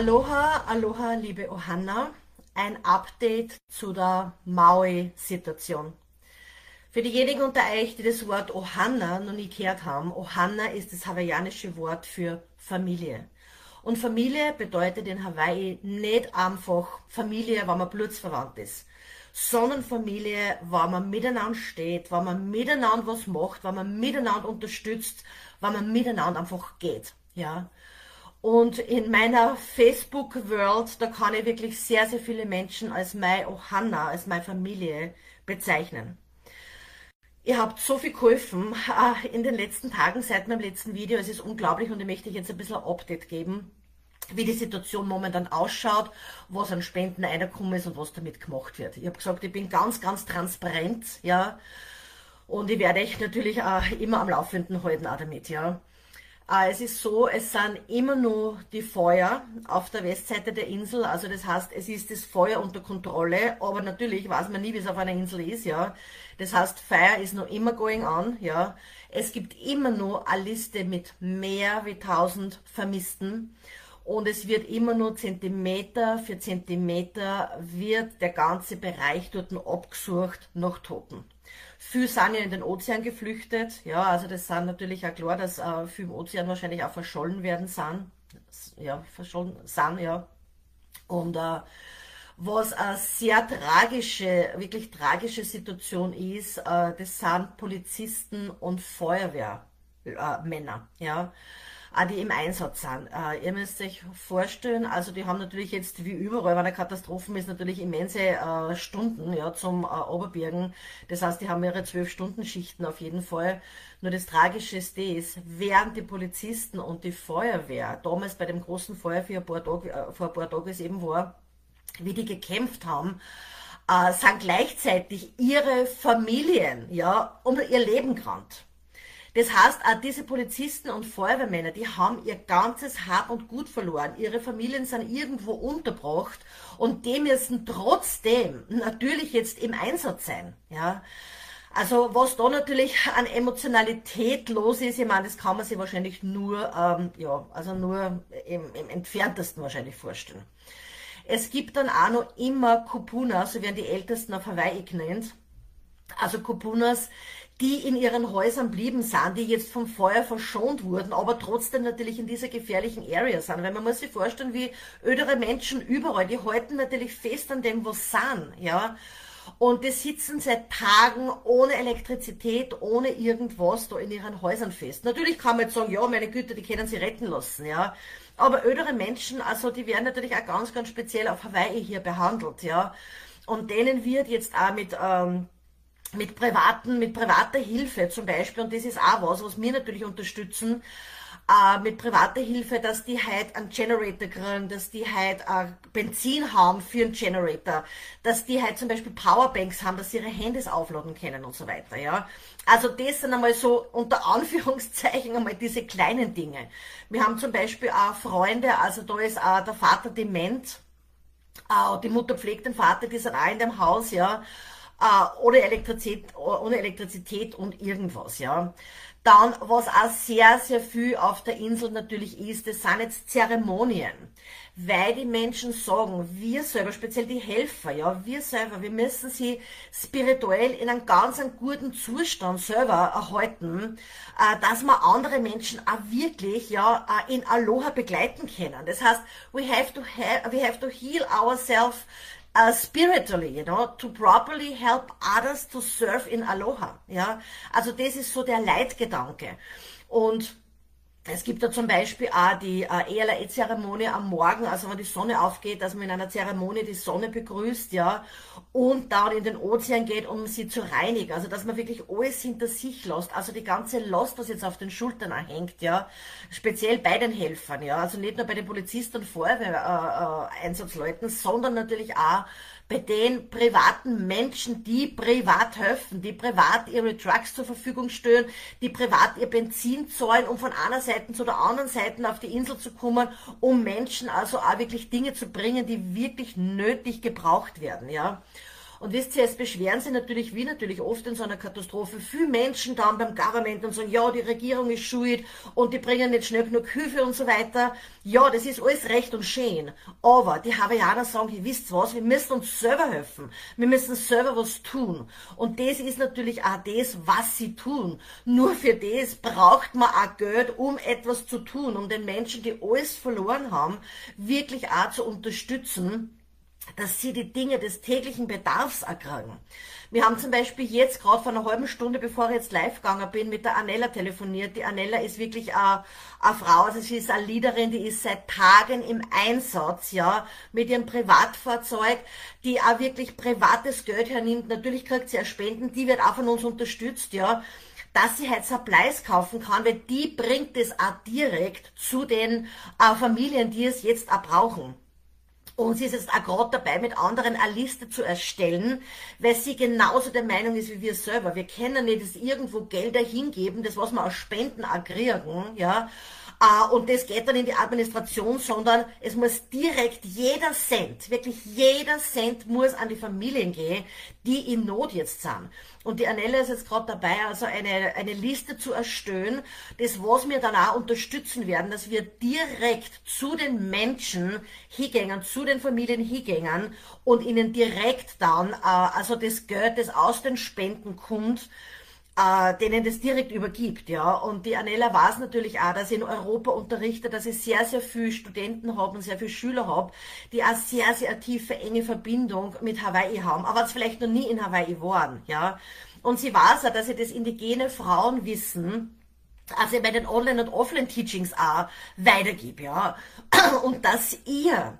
Aloha, aloha, liebe Ohanna. Ein Update zu der Maui-Situation. Für diejenigen unter euch, die das Wort Ohanna noch nie gehört haben, Ohanna ist das hawaiianische Wort für Familie. Und Familie bedeutet in Hawaii nicht einfach Familie, wenn man blutsverwandt ist, sondern Familie, wenn man miteinander steht, wenn man miteinander was macht, wenn man miteinander unterstützt, wenn man miteinander einfach geht. Ja. Und in meiner Facebook-World, da kann ich wirklich sehr, sehr viele Menschen als meine Ohana, als meine Familie bezeichnen. Ihr habt so viel geholfen äh, in den letzten Tagen seit meinem letzten Video. Es ist unglaublich und ich möchte jetzt ein bisschen ein Update geben, wie die Situation momentan ausschaut, was an Spenden reingekommen ist und was damit gemacht wird. Ich habe gesagt, ich bin ganz, ganz transparent, ja. Und ich werde euch natürlich auch immer am Laufenden halten auch damit, ja. Äh, es ist so, es sind immer nur die Feuer auf der Westseite der Insel. Also das heißt, es ist das Feuer unter Kontrolle, aber natürlich weiß man nie, wie es auf einer Insel ist, ja. Das heißt, Fire ist noch immer going on, ja. Es gibt immer nur eine Liste mit mehr wie 1000 Vermissten und es wird immer nur Zentimeter für Zentimeter wird der ganze Bereich dort abgesucht nach Toten. Viele sind ja in den Ozean geflüchtet. Ja, also das sind natürlich auch klar, dass äh, viele im Ozean wahrscheinlich auch verschollen werden sind. Ja, verschollen sind, ja. Und äh, was eine sehr tragische, wirklich tragische Situation ist, äh, das sind Polizisten und Feuerwehrmänner, äh, ja die im Einsatz sind. Äh, ihr müsst euch vorstellen, also die haben natürlich jetzt wie überall, wenn eine Katastrophe ist, natürlich immense äh, Stunden ja, zum äh, Oberbergen. Das heißt, die haben ihre zwölf Stunden Schichten auf jeden Fall. Nur das Tragische ist während die Polizisten und die Feuerwehr damals bei dem großen Feuer vor ein paar Tagen, äh, vor ein paar Tagen eben war, wie die gekämpft haben, äh, sind gleichzeitig ihre Familien ja um ihr Leben gerannt. Das heißt, auch diese Polizisten und Feuerwehrmänner, die haben ihr ganzes Hab und Gut verloren. Ihre Familien sind irgendwo unterbracht und die müssen trotzdem natürlich jetzt im Einsatz sein. Ja. Also was da natürlich an Emotionalität los ist, ich meine, das kann man sich wahrscheinlich nur, ähm, ja, also nur im, im entferntesten wahrscheinlich vorstellen. Es gibt dann auch noch immer Kupunas, so werden die Ältesten auf Hawaii genannt. Also Kupunas, die in ihren Häusern blieben sind, die jetzt vom Feuer verschont wurden, aber trotzdem natürlich in dieser gefährlichen Area sind. Weil man muss sich vorstellen, wie ödere Menschen überall, die halten natürlich fest an dem, was sind, ja. Und die sitzen seit Tagen ohne Elektrizität, ohne irgendwas da in ihren Häusern fest. Natürlich kann man jetzt sagen, ja, meine Güte, die können sie retten lassen, ja. Aber ödere Menschen, also die werden natürlich auch ganz, ganz speziell auf Hawaii hier behandelt, ja. Und denen wird jetzt auch mit, ähm, mit privaten, mit privater Hilfe zum Beispiel, und das ist auch was, was wir natürlich unterstützen, äh, mit privater Hilfe, dass die halt einen Generator kriegen, dass die halt äh, Benzin haben für einen Generator, dass die halt zum Beispiel Powerbanks haben, dass sie ihre Handys aufladen können und so weiter, ja. Also das sind einmal so unter Anführungszeichen einmal diese kleinen Dinge. Wir haben zum Beispiel auch Freunde, also da ist auch der Vater dement, äh, die Mutter pflegt den Vater, die sind auch in dem Haus, ja äh, ohne, Elektrizität, ohne Elektrizität und irgendwas, ja. Dann, was auch sehr, sehr viel auf der Insel natürlich ist, das sind jetzt Zeremonien. Weil die Menschen sagen, wir selber, speziell die Helfer, ja, wir selber, wir müssen sie spirituell in einem ganz einen guten Zustand selber erhalten, äh, dass wir andere Menschen auch wirklich, ja, äh, in Aloha begleiten können. Das heißt, we have to, have, we have to heal ourselves uh, spiritually, you know, to properly help others to serve in Aloha. Ja, also das ist so der Leitgedanke. Und es gibt da zum Beispiel auch die äh, ELAE-Zeremonie am Morgen, also wenn die Sonne aufgeht, dass man in einer Zeremonie die Sonne begrüßt, ja, und dann in den Ozean geht, um sie zu reinigen. Also dass man wirklich alles hinter sich lässt. Also die ganze Last, was jetzt auf den Schultern hängt, ja, speziell bei den Helfern, ja, also nicht nur bei den Polizisten und Feuerwehreinsatzleuten, äh, äh, sondern natürlich auch bei den privaten Menschen, die privat helfen, die privat ihre Trucks zur Verfügung stellen, die privat ihr Benzin zahlen, um von einer Seite zu der anderen Seite auf die Insel zu kommen, um Menschen also auch wirklich Dinge zu bringen, die wirklich nötig gebraucht werden, ja. Und wisst ihr, es beschweren sich natürlich, wie natürlich oft in so einer Katastrophe, viele Menschen dann beim Government und sagen, ja, die Regierung ist schuld und die bringen nicht schnell genug Hilfe und so weiter. Ja, das ist alles recht und schön. Aber die Hawaiianer sagen, ihr wisst was, wir müssen uns selber helfen. Wir müssen selber was tun. Und das ist natürlich auch das, was sie tun. Nur für das braucht man auch Geld, um etwas zu tun, um den Menschen, die alles verloren haben, wirklich auch zu unterstützen dass sie die Dinge des täglichen Bedarfs erkranken. Wir haben zum Beispiel jetzt gerade vor einer halben Stunde, bevor ich jetzt live gegangen bin, mit der Anella telefoniert. Die Anella ist wirklich eine, eine Frau, also sie ist eine Leaderin, die ist seit Tagen im Einsatz, ja, mit ihrem Privatfahrzeug, die auch wirklich privates Geld hernimmt. Natürlich kriegt sie ja Spenden, die wird auch von uns unterstützt, ja dass sie halt Supplies kaufen kann, weil die bringt es auch direkt zu den äh, Familien, die es jetzt auch brauchen. Und sie ist jetzt auch gerade dabei, mit anderen eine Liste zu erstellen, weil sie genauso der Meinung ist wie wir selber. Wir können nicht das irgendwo Gelder hingeben, das was wir aus Spenden aggrieren, ja. Äh, und das geht dann in die Administration, sondern es muss direkt jeder Cent, wirklich jeder Cent muss an die Familien gehen, die in Not jetzt sind. Und die Anelle ist jetzt gerade dabei, also eine, eine Liste zu erstellen, das was wir dann auch unterstützen werden, dass wir direkt zu den Menschen hingängen, zu den Familien hingängen und ihnen direkt dann, äh, also das Geld, das aus den Spenden kommt, äh, denen das direkt übergibt, ja. Und die Anella weiß natürlich auch, dass ich in Europa unterrichte, dass ich sehr, sehr viele Studenten habe und sehr viele Schüler habe, die auch sehr, sehr tiefe, enge Verbindung mit Hawaii haben, aber es vielleicht noch nie in Hawaii waren, ja. Und sie weiß auch, dass ich das indigene Frauenwissen, also bei den Online- und Offline-Teachings auch weitergebe, ja. Und dass ihr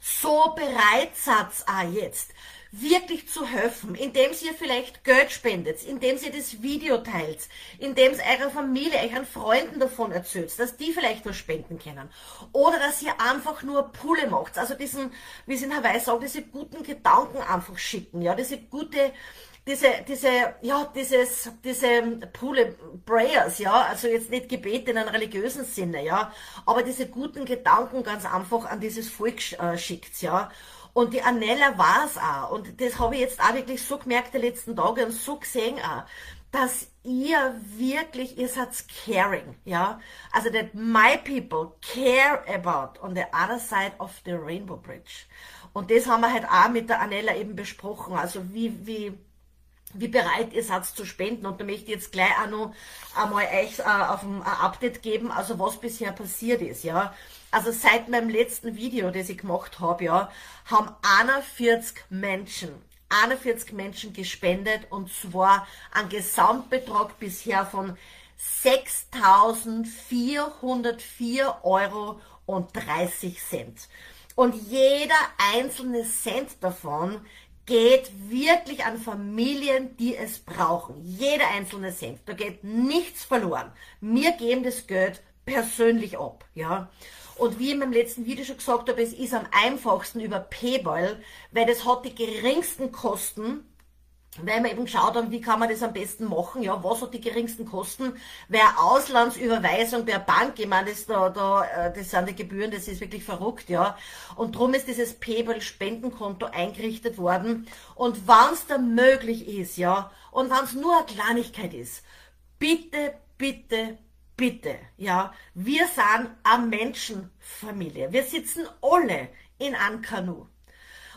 so bereit seid auch jetzt, wirklich zu helfen, indem ihr vielleicht Geld spendet, indem ihr das Video teilt, indem ihr eurer Familie, euren Freunden davon erzählt, dass die vielleicht was spenden können. Oder dass ihr einfach nur Pulle macht, also diesen, wie sie in Hawaii sagen, diese guten Gedanken einfach schicken, ja, diese gute, diese, diese, ja, dieses, diese Pule Prayers, ja, also jetzt nicht Gebete in einem religiösen Sinne, ja, aber diese guten Gedanken ganz einfach an dieses Volk äh, schickt, ja. Und die Anella war es auch. Und das habe ich jetzt auch wirklich so gemerkt die letzten Tage und so gesehen auch, dass ihr wirklich, ihr seid caring, ja. Also that my people care about on the other side of the Rainbow Bridge. Und das haben wir halt auch mit der Anella eben besprochen. Also wie, wie, wie bereit ihr seid zu spenden. Und da möchte ich jetzt gleich auch noch einmal euch äh, auf ein Update geben, also was bisher passiert ist, ja. Also seit meinem letzten Video, das ich gemacht habe, ja, haben 41 Menschen, 41 Menschen gespendet und zwar ein Gesamtbetrag bisher von 6.404 Euro und 30 Cent. Und jeder einzelne Cent davon geht wirklich an Familien, die es brauchen. Jeder einzelne Cent. Da geht nichts verloren. Wir geben das Geld persönlich ab, ja. Und wie ich in meinem letzten Video schon gesagt habe, es ist am einfachsten über PayPal, weil das hat die geringsten Kosten, weil wir eben geschaut haben, wie kann man das am besten machen, ja, was hat die geringsten Kosten, wer Auslandsüberweisung per Bank, ich meine, das, da, da, äh, das sind die Gebühren, das ist wirklich verrückt, ja, und darum ist dieses PayPal-Spendenkonto eingerichtet worden, und wenn es da möglich ist, ja, und wenn es nur eine Kleinigkeit ist, bitte, bitte, bitte, ja, wir sind eine Menschenfamilie, wir sitzen alle in einem Kanu,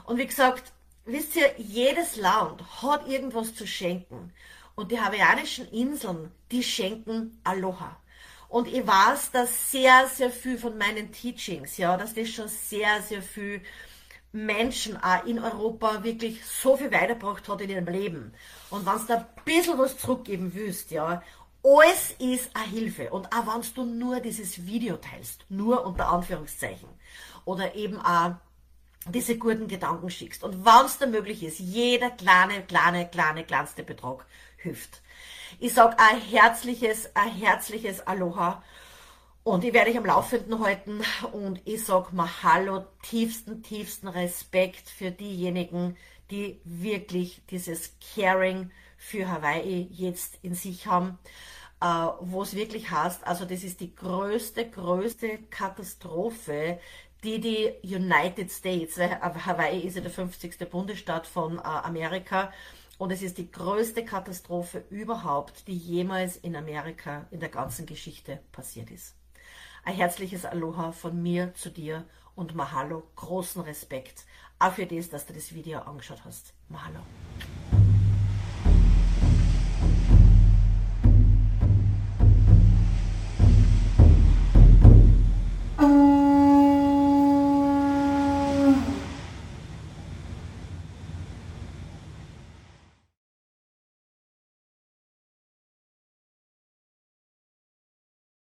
und wie gesagt, wisst ihr, jedes Land hat irgendwas zu schenken. Und die hawaiianischen Inseln, die schenken Aloha. Und ich weiß, dass sehr, sehr viel von meinen Teachings, ja, dass das schon sehr, sehr viel Menschen auch in Europa wirklich so viel weitergebracht hat in ihrem Leben. Und wenn du da ein bisschen was zurückgeben willst, ja, alles ist eine Hilfe. Und auch wenn du nur dieses Video teilst, nur unter Anführungszeichen, oder eben auch diese guten Gedanken schickst. Und wenn es da möglich ist, jeder kleine, kleine, kleine, kleinste Betrag hilft. Ich sag ein herzliches, ein herzliches Aloha. Und ich werde euch am Laufenden halten und ich sag Mahalo, tiefsten, tiefsten Respekt für diejenigen, die wirklich dieses Caring für Hawaii jetzt in sich haben, äh, wo es wirklich heißt, also das ist die größte, größte Katastrophe, die die United States, weil Hawaii ist ja der 50. Bundesstaat von äh, Amerika und es ist die größte Katastrophe überhaupt, die jemals in Amerika in der ganzen Geschichte passiert ist. Ein herzliches Aloha von mir zu dir und Mahalo, großen Respekt auch für das, dass du das Video angeschaut hast. Mahalo.